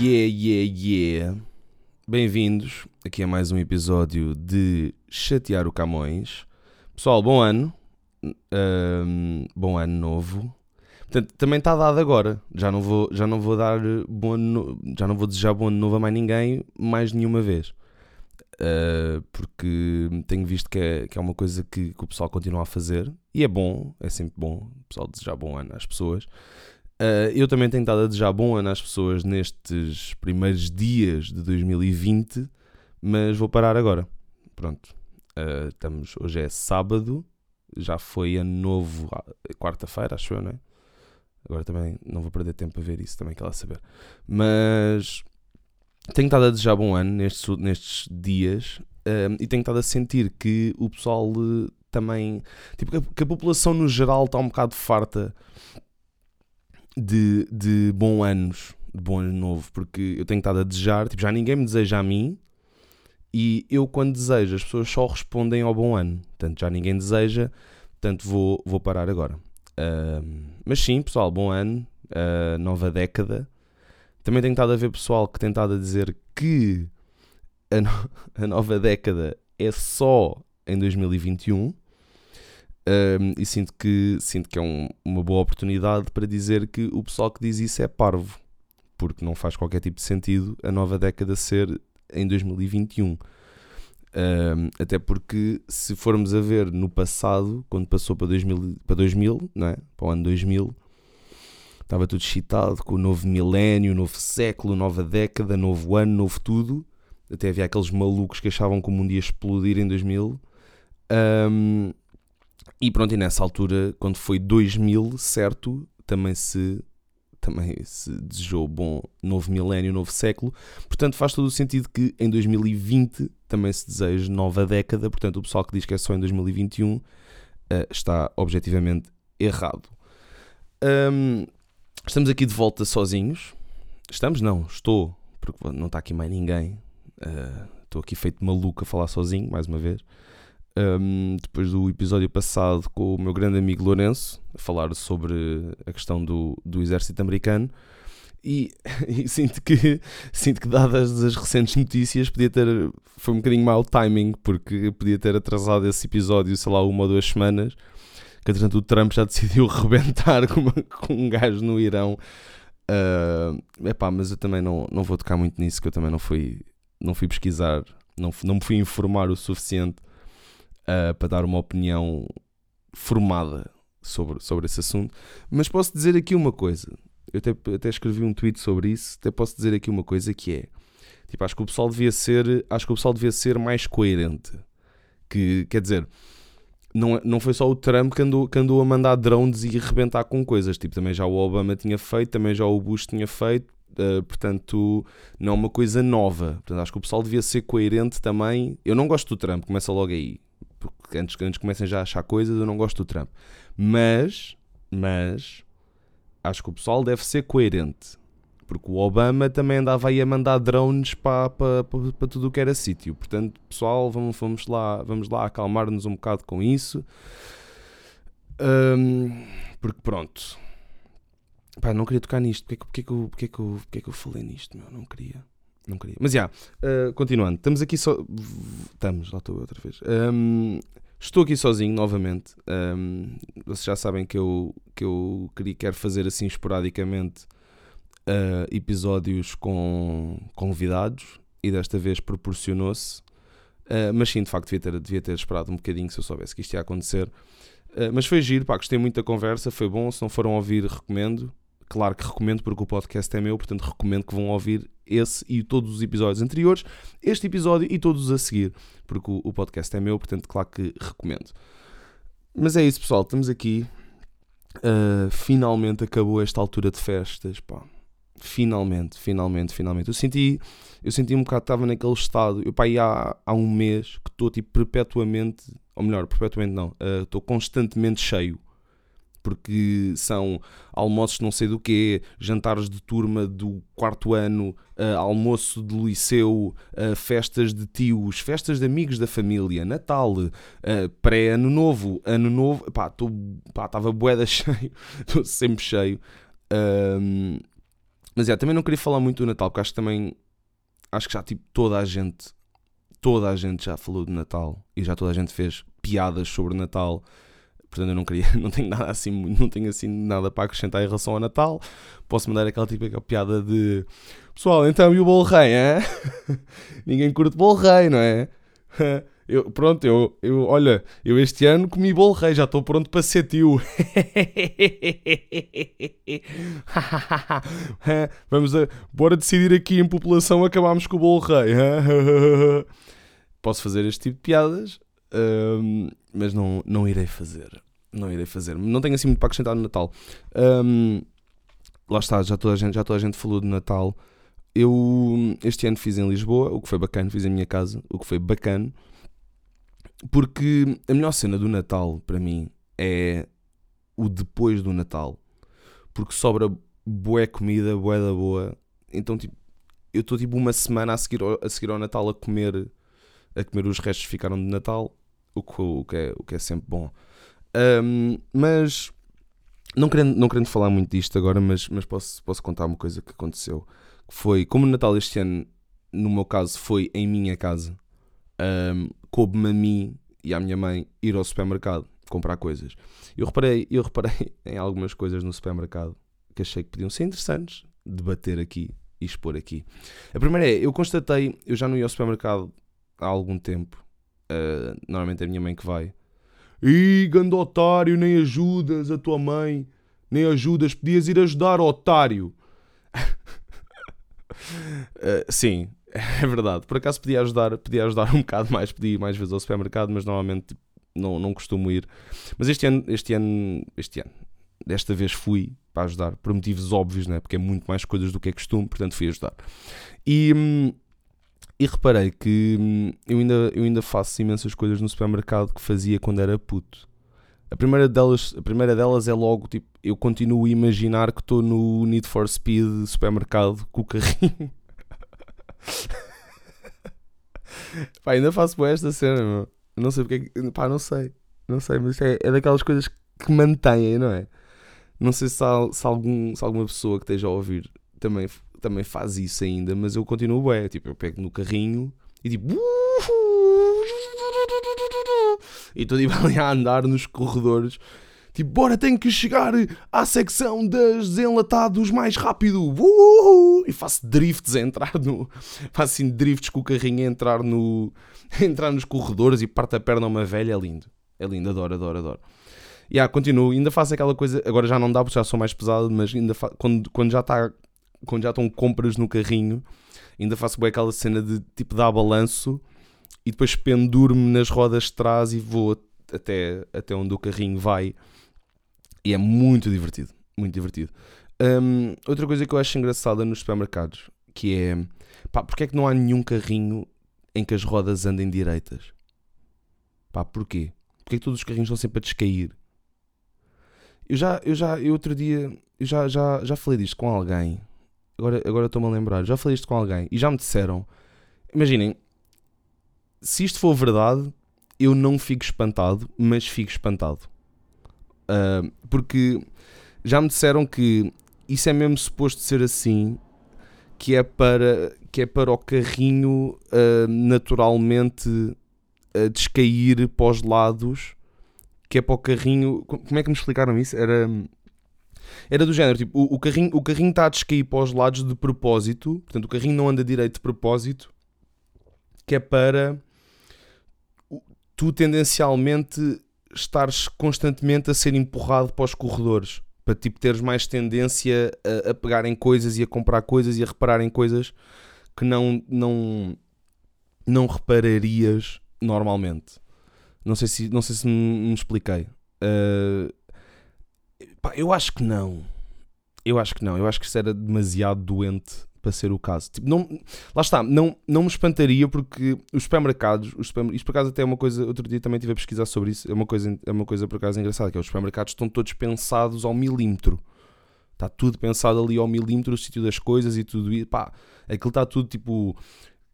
Yeah, yeah, yeah. Bem-vindos aqui a mais um episódio de Chatear o Camões. Pessoal, bom ano. Ahm, bom ano novo. Portanto, também está dado agora. Já não vou, já não vou dar bom ano, no- já não vou desejar bom ano novo a mais ninguém mais nenhuma vez. Ah, porque tenho visto que é, que é uma coisa que, que o pessoal continua a fazer e é bom, é sempre bom o pessoal desejar bom ano às pessoas. Uh, eu também tenho estado a desejar bom ano às pessoas nestes primeiros dias de 2020, mas vou parar agora. Pronto. Uh, estamos, hoje é sábado, já foi ano novo, ah, quarta-feira, acho eu, não é? Agora também não vou perder tempo a ver isso, também quero lá saber. Mas tenho estado a desejar bom ano nestes, nestes dias e tenho estado a sentir que o pessoal uh, também. Tipo, que a, que a população no geral está um bocado farta de, de bom anos, de bom ano novo, porque eu tenho estado a desejar, tipo, já ninguém me deseja a mim, e eu quando desejo, as pessoas só respondem ao bom ano, portanto já ninguém deseja, portanto vou, vou parar agora. Ahm, mas sim, pessoal, bom ano, ah, nova década. Também tenho estado a ver pessoal que tem estado a dizer que a, no- a nova década é só em 2021. Um, e sinto que, sinto que é um- uma boa oportunidade para dizer que o pessoal que diz isso é parvo, porque não faz qualquer tipo de sentido a nova década ser em 2021. Um, até porque, se formos a ver no passado, quando passou para 2000, para 2000 não é? para o ano 2000, estava tudo excitado com o novo milénio, novo século, nova década, novo ano, novo tudo. Até havia aqueles malucos que achavam que o mundo ia explodir em 2000. Um, e pronto, e nessa altura, quando foi 2000, certo, também se, também se desejou bom novo milénio, novo século. Portanto, faz todo o sentido que em 2020 também se deseje nova década. Portanto, o pessoal que diz que é só em 2021 eh, está objetivamente errado. Hum, estamos aqui de volta sozinhos. Estamos? Não, estou, porque não está aqui mais ninguém. Eh, Estou aqui feito maluco a falar sozinho, mais uma vez um, depois do episódio passado com o meu grande amigo Lourenço, a falar sobre a questão do, do exército americano. E, e sinto que sinto que dadas as recentes notícias podia ter foi um bocadinho mau timing porque podia ter atrasado esse episódio sei lá uma ou duas semanas que entretanto o Trump já decidiu rebentar com, uma- com um gajo no Irão uh, epá, mas eu também não, não vou tocar muito nisso que eu também não fui não fui pesquisar não, não me fui informar o suficiente uh, para dar uma opinião formada sobre, sobre esse assunto. Mas posso dizer aqui uma coisa. Eu até, até escrevi um tweet sobre isso. Até posso dizer aqui uma coisa que é. Tipo, acho que o pessoal devia ser. Acho que o pessoal devia ser mais coerente. Que, quer dizer, não, não foi só o Trump que andou, que andou a mandar drones e arrebentar com coisas. Tipo, também já o Obama tinha feito, também já o Bush tinha feito. uh, portanto, não é uma coisa nova. Portanto, acho que o pessoal devia ser coerente também. Eu não gosto do Trump, começa logo aí porque antes, antes comecem já a achar coisas, eu não gosto do Trump. Mas, mas, acho que o pessoal deve ser coerente. Porque o Obama também andava aí a mandar drones para, para, para, para tudo o que era sítio. Portanto, pessoal, vamos, vamos, lá, vamos lá acalmar-nos um bocado com isso. Hum, porque pronto. Pá, não queria tocar nisto. Porquê que, porquê, que porquê, que eu, porquê que eu falei nisto? Meu? Não queria. Não queria. Mas já, uh, continuando. Estamos aqui só. Estamos, lá estou outra vez. Um, estou aqui sozinho novamente. Um, vocês já sabem que eu, que eu queria, quero fazer assim esporadicamente uh, episódios com convidados e desta vez proporcionou-se. Uh, mas sim, de facto, devia ter, devia ter esperado um bocadinho se eu soubesse que isto ia acontecer. Uh, mas foi giro, pá, gostei muito da conversa, foi bom. Se não foram ouvir, recomendo. Claro que recomendo porque o podcast é meu, portanto recomendo que vão ouvir esse e todos os episódios anteriores, este episódio e todos os a seguir, porque o, o podcast é meu, portanto, claro que recomendo. Mas é isso, pessoal, estamos aqui. Uh, finalmente acabou esta altura de festas, pá. Finalmente, finalmente, finalmente. Eu senti, eu senti um bocado que estava naquele estado. Eu, pá, há, há um mês que estou tipo perpetuamente, ou melhor, perpetuamente não, uh, estou constantemente cheio porque são almoços não sei do quê, jantares de turma do quarto ano, uh, almoço de liceu, uh, festas de tios, festas de amigos da família, Natal, uh, pré-ano novo, ano novo, pá, estava boeda cheio, estou sempre cheio. Um, Mas é, também não queria falar muito do Natal, porque acho que também. Acho que já tipo toda a gente. Toda a gente já falou de Natal e já toda a gente fez piadas sobre Natal. Portanto, eu não queria, não tenho nada assim, não tenho assim nada para acrescentar em relação ao Natal. Posso mandar aquela típica piada de Pessoal, então e o bolo rei, hein? Ninguém curte bolo rei, não é? Eu, pronto, eu, eu, olha, eu este ano comi bolo rei, já estou pronto para ser tio. Vamos a, bora decidir aqui em população, acabamos com o bolo rei. Posso fazer este tipo de piadas, um, mas não, não irei fazer. Não irei fazer. Não tenho assim muito para acrescentar no Natal. Um, lá está, já toda, a gente, já toda a gente falou de Natal. Eu este ano fiz em Lisboa, o que foi bacana, fiz em minha casa, o que foi bacana. Porque a melhor cena do Natal, para mim, é o depois do Natal. Porque sobra boa comida, boa da boa. Então, tipo, eu estou tipo uma semana a seguir, ao, a seguir ao Natal a comer, a comer os restos que ficaram de Natal, o que, o que, é, o que é sempre bom. Um, mas, não querendo, não querendo falar muito disto agora, mas, mas posso, posso contar uma coisa que aconteceu. Que foi, como o Natal este ano, no meu caso, foi em minha casa um, coube-me a mim e à minha mãe ir ao supermercado comprar coisas. Eu reparei, eu reparei em algumas coisas no supermercado que achei que podiam ser interessantes debater aqui e expor aqui. A primeira é, eu constatei, eu já não ia ao supermercado há algum tempo, uh, normalmente é a minha mãe que vai. Ih, gando otário, nem ajudas a tua mãe, nem ajudas, podias ir ajudar, otário. uh, sim, é verdade. Por acaso podia ajudar, podia ajudar um bocado mais, podia ir mais vezes ao supermercado, mas normalmente tipo, não, não costumo ir. Mas este ano, este ano, este ano, desta vez fui para ajudar, por motivos óbvios, né? porque é muito mais coisas do que é costume, portanto fui ajudar. E, hum, e reparei que hum, eu ainda, eu ainda faço imensas coisas no supermercado que fazia quando era puto. A primeira delas, a primeira delas é logo, tipo, eu continuo a imaginar que estou no Need for Speed supermercado com o carrinho pá, ainda faço boa esta cena, meu. Não sei porque é Pá, não sei. Não sei, mas é, é daquelas coisas que mantêm, não é? Não sei se, há, se, algum, se alguma pessoa que esteja a ouvir também, também faz isso ainda, mas eu continuo bem. Tipo, eu pego no carrinho e tipo. E estou tipo, ali a andar nos corredores Tipo, bora, tenho que chegar à secção dos enlatados mais rápido. Uhul! E faço drifts a entrar no. Faço assim drifts com o carrinho a entrar no. A entrar nos corredores e parte a perna a uma velha. É lindo. É lindo, adoro, adoro, adoro. E yeah, continuo, ainda faço aquela coisa. Agora já não dá porque já sou mais pesado, mas ainda fa... quando, quando já está. Quando já estão compras no carrinho, ainda faço bem aquela cena de tipo dar balanço e depois penduro-me nas rodas de trás e vou até, até onde o carrinho vai e é muito divertido. Muito divertido. Um, outra coisa que eu acho engraçada nos supermercados, que é... Pá, porque é que não há nenhum carrinho em que as rodas andem direitas? Pá, porquê? Porque é que todos os carrinhos estão sempre a descair? Eu já, eu já, eu outro dia, eu já, já, já falei disto com alguém. Agora, agora estou-me a lembrar. Já falei isto com alguém e já me disseram. Imaginem, se isto for verdade, eu não fico espantado, mas fico espantado. Uh, porque já me disseram que isso é mesmo suposto ser assim, que é para, que é para o carrinho uh, naturalmente uh, descair para os lados, que é para o carrinho. Como é que me explicaram isso? Era. Era do género, tipo, o, o carrinho o carrinho está a descair para os lados de propósito, portanto o carrinho não anda direito de propósito, que é para tu tendencialmente estares constantemente a ser empurrado para os corredores. Para tipo teres mais tendência a, a pegar em coisas e a comprar coisas e a reparar em coisas que não, não, não repararias normalmente. Não sei se, não sei se me, me expliquei. Uh, pá, eu acho que não. Eu acho que não. Eu acho que isso era demasiado doente para ser o caso. Tipo, não, lá está, não, não me espantaria porque os supermercados, os supermercados, isto por acaso até é uma coisa, outro dia também estive a pesquisar sobre isso, é uma coisa, é uma coisa por acaso engraçada, que é os supermercados estão todos pensados ao milímetro. Está tudo pensado ali ao milímetro, o sítio das coisas e tudo isso. Pá, aquilo está tudo tipo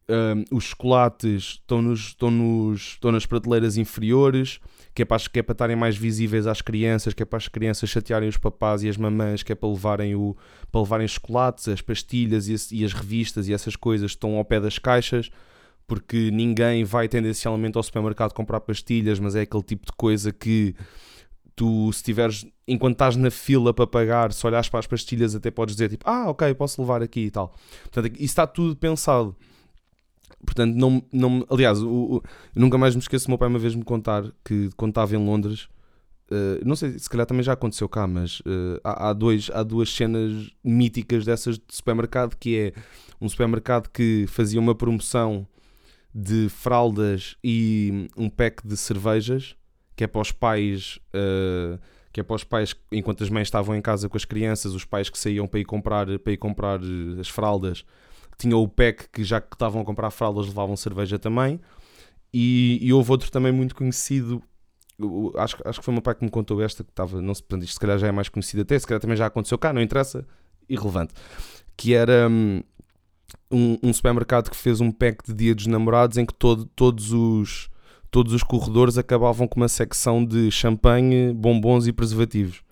um, os chocolates estão, nos, estão, nos, estão nas prateleiras inferiores, que é, para, que é para estarem mais visíveis às crianças, que é para as crianças chatearem os papás e as mamães, que é para levarem, o, para levarem chocolates, as pastilhas e, e as revistas e essas coisas estão ao pé das caixas, porque ninguém vai tendencialmente ao supermercado comprar pastilhas, mas é aquele tipo de coisa que tu, se tiveres, enquanto estás na fila para pagar, se olhares para as pastilhas, até podes dizer tipo, ah, ok, posso levar aqui e tal. Portanto, isso está tudo pensado. Portanto, não, não aliás, o, o, nunca mais me esqueço, meu pai uma vez me contar que estava em Londres, uh, não sei, se calhar também já aconteceu cá, mas uh, há, há, dois, há duas cenas míticas dessas de supermercado, que é um supermercado que fazia uma promoção de fraldas e um pack de cervejas, que é para os pais... Uh, que é para os pais, enquanto as mães estavam em casa com as crianças, os pais que saíam para ir comprar, para ir comprar as fraldas, tinha o PEC que já que estavam a comprar fraldas levavam cerveja também. E, e houve outro também muito conhecido, acho, acho que foi uma pai que me contou esta, que estava, não portanto, isto se calhar já é mais conhecido até, se calhar também já aconteceu cá, não interessa, irrelevante. Que era hum, um, um supermercado que fez um pack de dia dos namorados em que todo, todos os todos os corredores acabavam com uma secção de champanhe, bombons e preservativos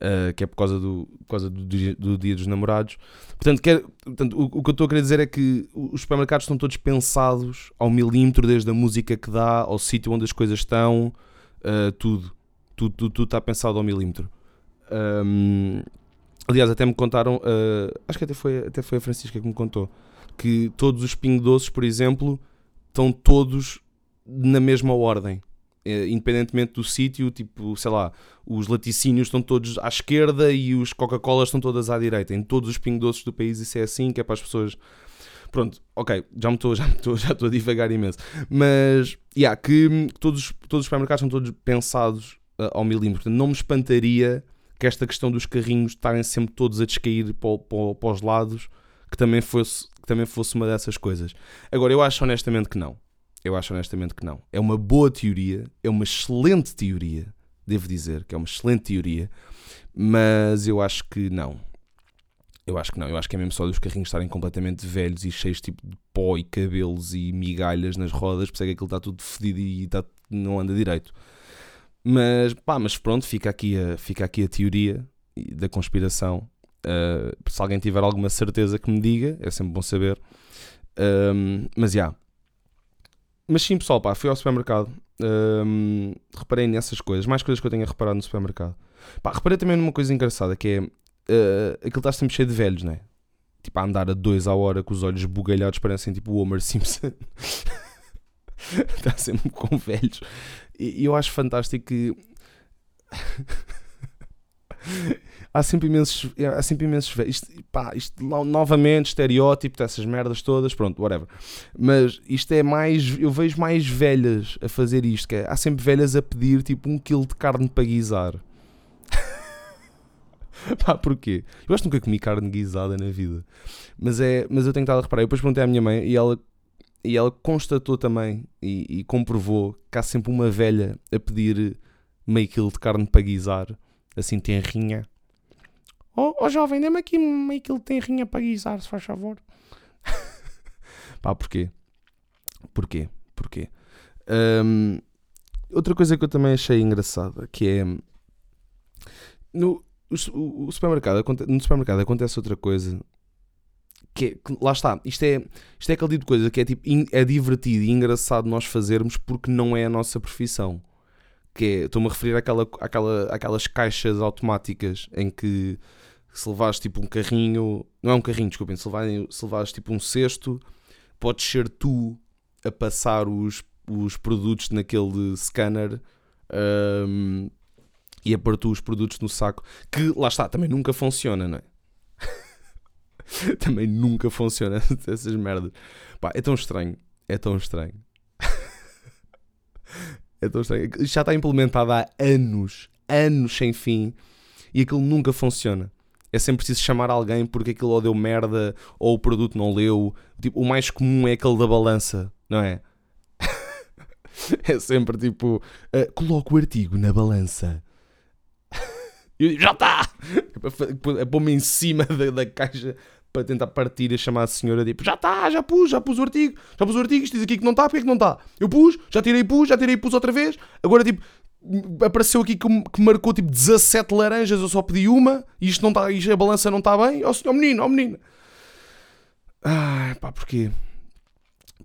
uh, que é por causa, do, por causa do, dia, do dia dos namorados. Portanto, quer, portanto o, o, que eu estou a querer dizer é que os supermercados estão todos pensados ao milímetro, desde a música que dá, ao sítio onde as coisas estão, uh, tudo. Tudo, tudo, tudo está pensado ao milímetro. Um, aliás, até me contaram, uh, acho que até foi, até foi a Francisca que me contou, que todos os pingo doces, por exemplo, estão todos na mesma ordem. Eh, independentemente do sítio, tipo, sei lá, os laticínios estão todos à esquerda e os Coca-Colas estão todas à direita. Em todos os pingo-doces do país isso é assim, que é para as pessoas... Pronto, ok, já me estou já estou já a divagar imenso. Mas, yeah, que todos, todos os supermercados são todos pensados uh, ao milímetro. Portanto, não me espantaria que esta questão dos carrinhos estarem sempre todos a descair para, para, para os lados, que também, fosse, que também fosse uma dessas coisas. Agora, eu acho honestamente que não. Eu acho honestamente que não. É uma boa teoria, é uma excelente teoria, devo dizer que é uma excelente teoria, mas eu acho que não. Eu acho que não. Eu acho que é mesmo só dos carrinhos estarem completamente velhos e cheios tipo de pó e cabelos e migalhas nas rodas, isso é que aquilo está tudo fedido e está, não anda direito. Mas pá, mas pronto, fica aqui a, fica aqui a teoria da conspiração. Uh, se alguém tiver alguma certeza que me diga, é sempre bom saber. Um, mas já, yeah, mas sim, pessoal, pá, fui ao supermercado. Um, reparei nessas coisas, mais coisas que eu tenho a reparar no supermercado. Pá, reparei também numa coisa engraçada que é uh, aquilo está sempre cheio de velhos, né? Tipo, a andar a dois à hora com os olhos bugalhados, parecem tipo o Homer Simpson. está sempre com velhos. E eu acho fantástico que há sempre imensos, há sempre imensos isto, pá, isto novamente estereótipo dessas merdas todas, pronto, whatever. Mas isto é mais, eu vejo mais velhas a fazer isto, que é, há sempre velhas a pedir tipo um quilo de carne para guisar. Pá, porquê? Eu acho que nunca comi carne guisada na vida. Mas, é, mas eu tenho estado a reparar. Eu depois perguntei à minha mãe e ela, e ela constatou também e, e comprovou que há sempre uma velha a pedir meio quilo de carne para guisar, assim tenrinha. Oh, oh jovem, dê-me aqui meio quilo de rinha para guisar, se faz favor. Pá, porquê? Porquê? Porquê? Um, outra coisa que eu também achei engraçada, que é... No, o, o supermercado, no supermercado acontece outra coisa que, é, que, lá está, isto é, isto é aquele tipo de coisa que é tipo é divertido e engraçado nós fazermos porque não é a nossa profissão. Que é, estou-me a referir àquela, àquela, àquelas caixas automáticas em que se levares tipo um carrinho, não é um carrinho, desculpem, se levares, se levares tipo um cesto, podes ser tu a passar os, os produtos naquele scanner um, e a pôr tu os produtos no saco, que lá está, também nunca funciona, não é? também nunca funciona essas merdas. Pá, é tão estranho, é tão estranho. é tão estranho. Já está implementado há anos, anos sem fim, e aquilo nunca funciona é sempre preciso chamar alguém porque aquilo ou deu merda ou o produto não leu. Tipo, o mais comum é aquele da balança, não é? é sempre tipo, uh, coloca o artigo na balança. E já está! Pôr-me em cima da, da caixa para tentar partir a chamar a senhora, tipo, já está, já pus, já pus o artigo, já pus o artigo, isto diz aqui que não está, porque é que não está? Eu pus, já tirei, pus, já tirei, pus outra vez, agora tipo, apareceu aqui que, que marcou tipo 17 laranjas, eu só pedi uma, e isto não está, isto, a balança não está bem, ó oh, senhor menino, ó oh, menino. Ai, pá, porquê?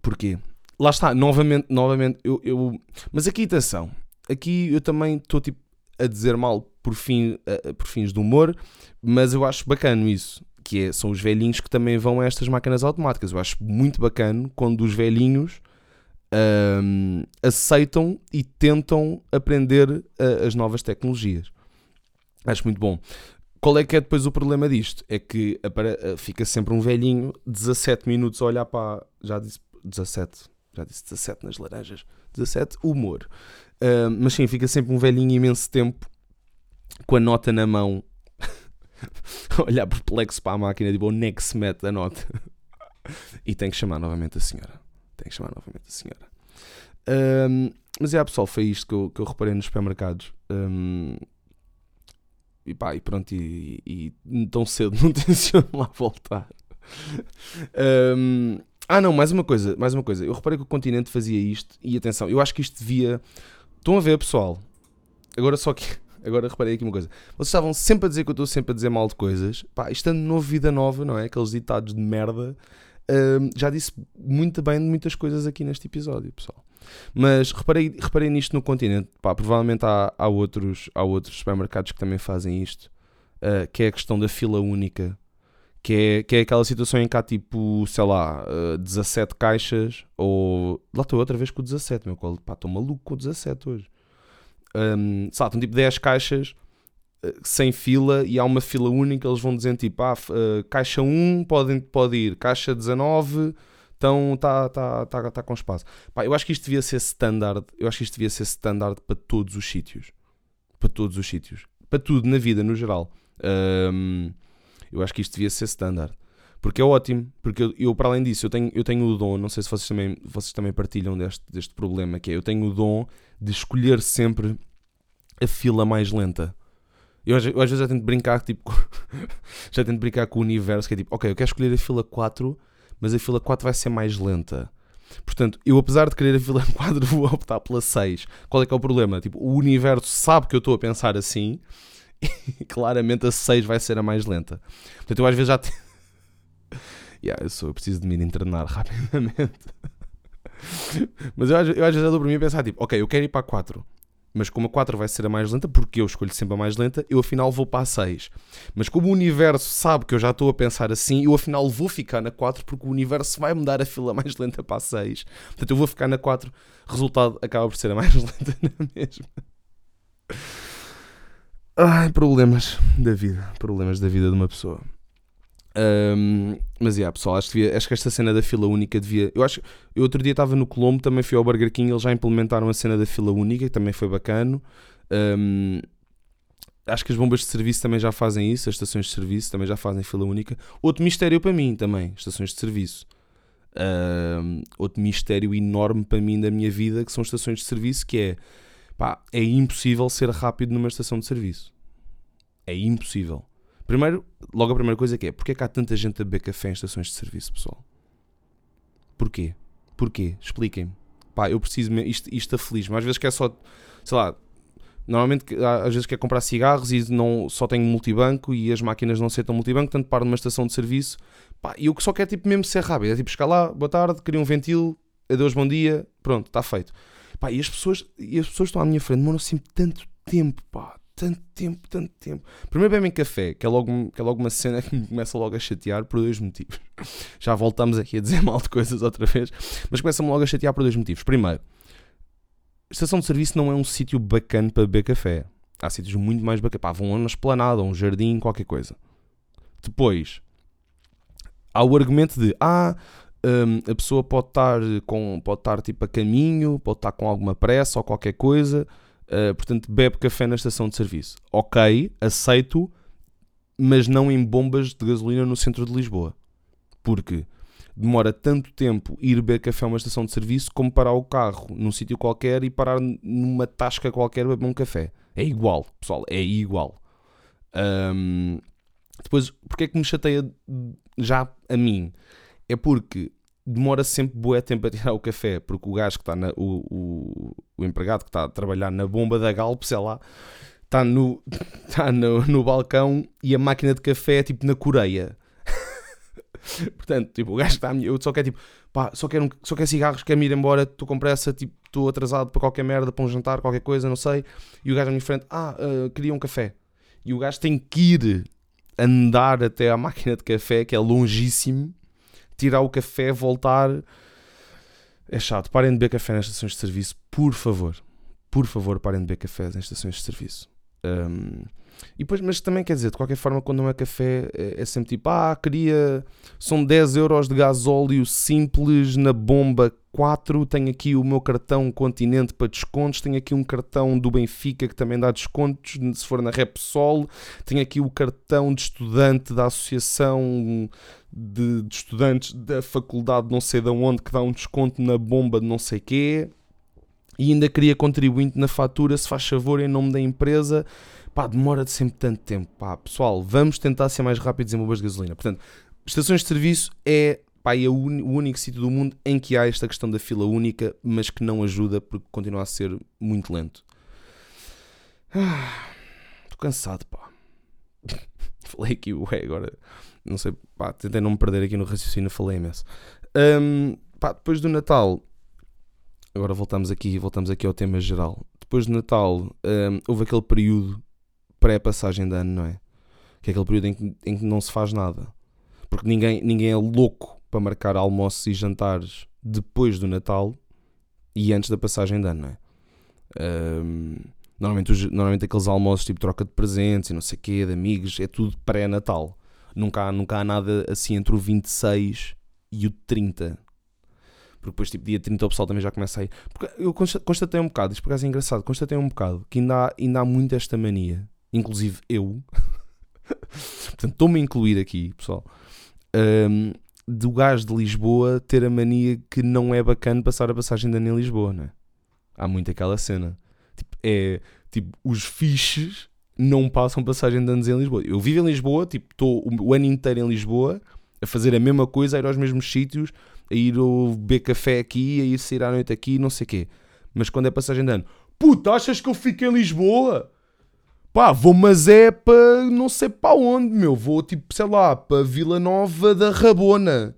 Porquê? Lá está, novamente, novamente, eu, eu... Mas aqui, atenção, aqui eu também estou tipo a dizer mal por, fim, por fins de humor, mas eu acho bacana isso que é, são os velhinhos que também vão a estas máquinas automáticas. Eu acho muito bacana quando os velhinhos um, aceitam e tentam aprender uh, as novas tecnologias. Acho muito bom. Qual é que é depois o problema disto? É que uh, fica sempre um velhinho 17 minutos a olhar para. Já disse 17, já disse 17 nas laranjas. 17, humor. Uh, mas sim, fica sempre um velhinho imenso tempo com a nota na mão olhar perplexo para a máquina, tipo, onde é que se mete a nota? e tem que chamar novamente a senhora. Tem que chamar novamente a senhora. Um, mas é, pessoal, foi isto que eu, que eu reparei nos supermercados. Um, e pá, e pronto, e, e, e tão cedo não tenciono lá voltar. Um, ah, não, mais uma coisa, mais uma coisa. Eu reparei que o continente fazia isto, e atenção, eu acho que isto devia. Estão a ver, pessoal? Agora só que Agora reparei aqui uma coisa. Vocês estavam sempre a dizer que eu estou sempre a dizer mal de coisas. Pá, é novo, vida nova, não é? Aqueles ditados de merda. Uh, já disse muito bem de muitas coisas aqui neste episódio, pessoal. Mas reparei, reparei nisto no continente. Pá, provavelmente há, há, outros, há outros supermercados que também fazem isto. Uh, que é a questão da fila única. Que é, que é aquela situação em que há tipo, sei lá, uh, ah, 17 caixas. Ou. Lá estou outra vez com o 17, meu. Pá, estou maluco com o 17 hoje um, estão tipo 10 caixas uh, sem fila e há uma fila única, eles vão dizendo tipo, ah, uh, caixa 1 pode, pode ir, caixa 19 então está tá, tá, tá com espaço. Pá, eu acho que isto devia ser standard, eu acho que isto devia ser standard para todos os sítios. Para todos os sítios. Para tudo na vida, no geral. Um, eu acho que isto devia ser standard. Porque é ótimo, porque eu, eu, para além disso, eu tenho, eu tenho o dom, não sei se vocês também, vocês também partilham deste, deste problema, que é, eu tenho o dom de escolher sempre a fila mais lenta. Eu, eu às vezes já tento brincar, tipo, já tento brincar com o universo, que é tipo, ok, eu quero escolher a fila 4, mas a fila 4 vai ser mais lenta. Portanto, eu apesar de querer a fila 4, vou optar pela 6. Qual é que é o problema? Tipo, o universo sabe que eu estou a pensar assim, e claramente a 6 vai ser a mais lenta. Portanto, eu às vezes já... Te... yeah, eu, sou, eu preciso de me internar rapidamente. Mas eu, eu às vezes já dou para mim a pensar, tipo, ok, eu quero ir para a 4 mas como a 4 vai ser a mais lenta, porque eu escolho sempre a mais lenta, eu afinal vou para a 6. Mas como o universo sabe que eu já estou a pensar assim, eu afinal vou ficar na 4 porque o universo vai me dar a fila mais lenta para a 6. Portanto, eu vou ficar na 4, resultado acaba por ser a mais lenta na mesma. Ai, problemas da vida. Problemas da vida de uma pessoa. Um, mas, yeah, pessoal, acho que, devia, acho que esta cena da fila única devia. Eu acho eu outro dia estava no Colombo, também fui ao Burger King, eles já implementaram a cena da fila única, que também foi bacana. Um, acho que as bombas de serviço também já fazem isso, as estações de serviço também já fazem fila única. Outro mistério para mim também, estações de serviço. Um, outro mistério enorme para mim da minha vida que são estações de serviço, que é pá, é impossível ser rápido numa estação de serviço. É impossível. Primeiro, logo a primeira coisa que é, porquê é que há tanta gente a beber café em estações de serviço, pessoal? Porquê? Porquê? Expliquem-me. Pá, eu preciso, isto, isto aflige-me. Às vezes quer só, sei lá, normalmente às vezes quer comprar cigarros e não, só tenho multibanco e as máquinas não aceitam multibanco, tanto paro numa estação de serviço. Pá, e eu que só quero tipo mesmo ser rápido, é tipo chegar lá, boa tarde, queria um ventil, adeus, bom dia, pronto, está feito. Pá, e as pessoas, e as pessoas estão à minha frente, demoram sempre tanto tempo, pá, tanto tempo, tanto tempo. Primeiro bebem café, que é, logo, que é logo uma cena que me começa logo a chatear por dois motivos. Já voltamos aqui a dizer mal de coisas outra vez, mas começa-me logo a chatear por dois motivos. Primeiro, estação de serviço não é um sítio bacana para beber café. Há sítios muito mais bacanas. Pá, vão a uma esplanada, um jardim, qualquer coisa. Depois, há o argumento de, ah, um, a pessoa pode estar, com, pode estar tipo a caminho, pode estar com alguma pressa ou qualquer coisa Uh, portanto, bebe café na estação de serviço. Ok, aceito, mas não em bombas de gasolina no centro de Lisboa. Porque demora tanto tempo ir beber café a uma estação de serviço como parar o carro num sítio qualquer e parar numa tasca qualquer beber um café. É igual, pessoal, é igual. Um, Depois, porque é que me chateia já a mim? É porque demora sempre bué tempo a tirar o café, porque o gajo que está na, o, o, o empregado que está a trabalhar na bomba da Galp, sei lá, está no, está no, no balcão e a máquina de café é tipo na Coreia. Portanto, tipo, o gajo está a eu só quero tipo, pá, só quero, um, só quero cigarros, quero-me ir embora, estou com pressa, tipo, estou atrasado para qualquer merda, para um jantar, qualquer coisa, não sei. E o gajo à minha frente, ah, uh, queria um café. E o gajo tem que ir andar até à máquina de café, que é longíssimo, tirar o café, voltar. É chato. Parem de beber café nas estações de serviço, por favor. Por favor, parem de beber café nas estações de serviço. Um, e depois, mas também quer dizer, de qualquer forma, quando não é café, é, é sempre tipo, ah, queria. São 10 euros de gasóleo simples na bomba 4. Tenho aqui o meu cartão Continente para descontos. Tenho aqui um cartão do Benfica que também dá descontos, se for na Repsol. Tenho aqui o cartão de estudante da Associação de, de Estudantes da Faculdade, não sei de onde, que dá um desconto na bomba de não sei quê. E ainda queria contribuinte na fatura, se faz favor, em nome da empresa pá, demora de sempre tanto tempo. Pá, pessoal, vamos tentar ser mais rápidos em bombas de gasolina. Portanto, estações de serviço é, pá, é o, único sítio do mundo em que há esta questão da fila única, mas que não ajuda porque continua a ser muito lento. Estou ah, cansado, pá. falei aqui, ué, agora não sei, pá, tentei não me perder aqui no raciocínio, falei imenso. Um, pá, depois do Natal, agora voltamos aqui, voltamos aqui ao tema geral. Depois do Natal, um, houve aquele período pré-passagem de ano, não é? Que é aquele período em que, em que não se faz nada. Porque ninguém, ninguém é louco para marcar almoços e jantares depois do Natal e antes da passagem de ano, não é? Um, normalmente, os, normalmente aqueles almoços tipo troca de presentes e não sei o quê, de amigos, é tudo pré-Natal. Nunca há, nunca há nada assim entre o 26 e o 30. Porque depois, tipo, dia 30 o pessoal também já começa a ir. Porque eu constatei um bocado, isto por acaso é engraçado, constatei um bocado que ainda há, ainda há muito esta mania inclusive eu, portanto estou-me a incluir aqui, pessoal, um, do gajo de Lisboa ter a mania que não é bacana passar a passagem de ano em Lisboa, não é? Há muito aquela cena. Tipo, é tipo, os fiches não passam passagem de anos em Lisboa. Eu vivo em Lisboa, tipo, estou o ano inteiro em Lisboa a fazer a mesma coisa, a ir aos mesmos sítios, a ir beber café aqui, a ir sair à noite aqui, não sei o quê. Mas quando é passagem de ano, puta, achas que eu fico em Lisboa? Pá, vou, mas é para não sei para onde, meu. Vou tipo, sei lá, para Vila Nova da Rabona.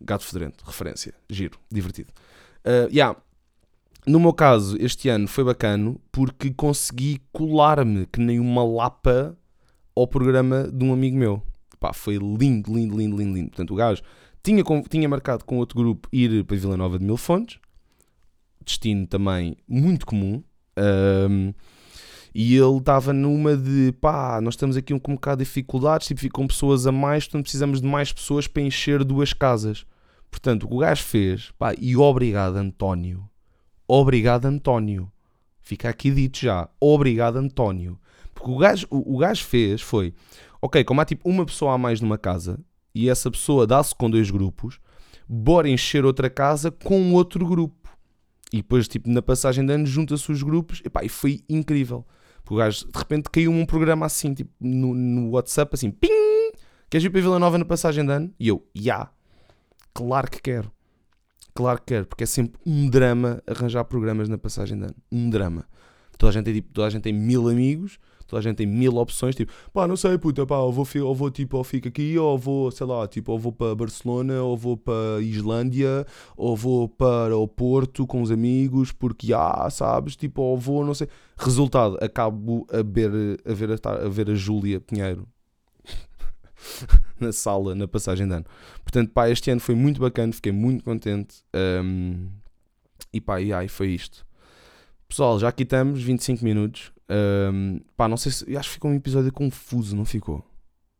Gato Fedorento, referência. Giro, divertido. Uh, yeah. No meu caso, este ano foi bacano porque consegui colar-me que nem uma lapa ao programa de um amigo meu. Pá, foi lindo, lindo, lindo, lindo, lindo. Portanto, o gajo tinha, tinha marcado com outro grupo ir para Vila Nova de Mil Fontes. Destino também muito comum. Uh, e ele estava numa de pá, nós estamos aqui com um bocado de dificuldades, tipo, ficam pessoas a mais, portanto precisamos de mais pessoas para encher duas casas. Portanto, o que o gajo fez, pá, e obrigado António, obrigado António, fica aqui dito já, obrigado António. Porque o gajo, o, o gajo fez foi, ok, como há tipo uma pessoa a mais numa casa, e essa pessoa dá-se com dois grupos, bora encher outra casa com outro grupo. E depois, tipo, na passagem de anos, junta-se os grupos, e pá, e foi incrível. Porque o gajo, de repente, caiu-me um programa assim, tipo, no, no WhatsApp, assim, ping! Queres ir para Vila Nova na passagem de ano? E eu, já. Yeah. Claro que quero. Claro que quero, porque é sempre um drama arranjar programas na passagem de ano. Um drama. Toda a gente tem, tipo, toda a gente tem mil amigos, toda a gente tem mil opções, tipo, pá, não sei, puta, pá, ou vou, ou vou tipo, ou fico aqui, ou vou, sei lá, tipo, ou vou para Barcelona, ou vou para Islândia, ou vou para o Porto com os amigos, porque, ah, sabes, tipo, ou vou, não sei. Resultado, acabo a ver a, ver a, a, ver a Júlia Pinheiro na sala, na passagem de ano. Portanto, pá, este ano foi muito bacana, fiquei muito contente. Um, e pá, e ai, foi isto. Pessoal, já aqui estamos, 25 minutos. Um, pá, não sei se. Acho que ficou um episódio confuso, não ficou?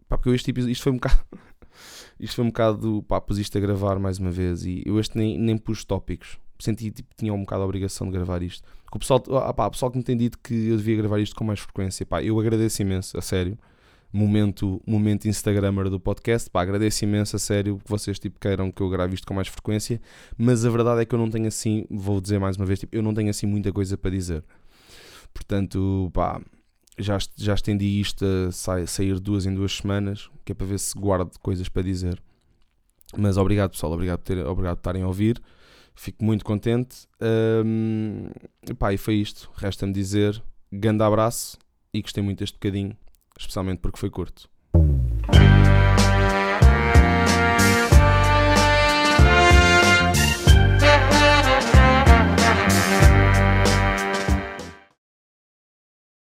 Pá, porque eu este episódio. Isto foi um bocado. isto foi um bocado. Pá, pus isto a gravar mais uma vez e eu este nem, nem pus tópicos. Senti tipo tinha um bocado a obrigação de gravar isto. o pessoal, ah, pá, o pessoal que me tem dito que eu devia gravar isto com mais frequência, pá, eu agradeço imenso, a sério. Momento, momento Instagrammer do podcast, pá, agradeço imenso, a sério, que vocês tipo, queiram que eu grave isto com mais frequência, mas a verdade é que eu não tenho assim, vou dizer mais uma vez, tipo, eu não tenho assim muita coisa para dizer. Portanto, pá, já, já estendi isto a sair duas em duas semanas, que é para ver se guardo coisas para dizer. Mas obrigado pessoal, obrigado por, ter, obrigado por estarem a ouvir. Fico muito contente. Um, epá, e foi isto. Resta-me dizer, grande abraço e gostei muito deste bocadinho, especialmente porque foi curto.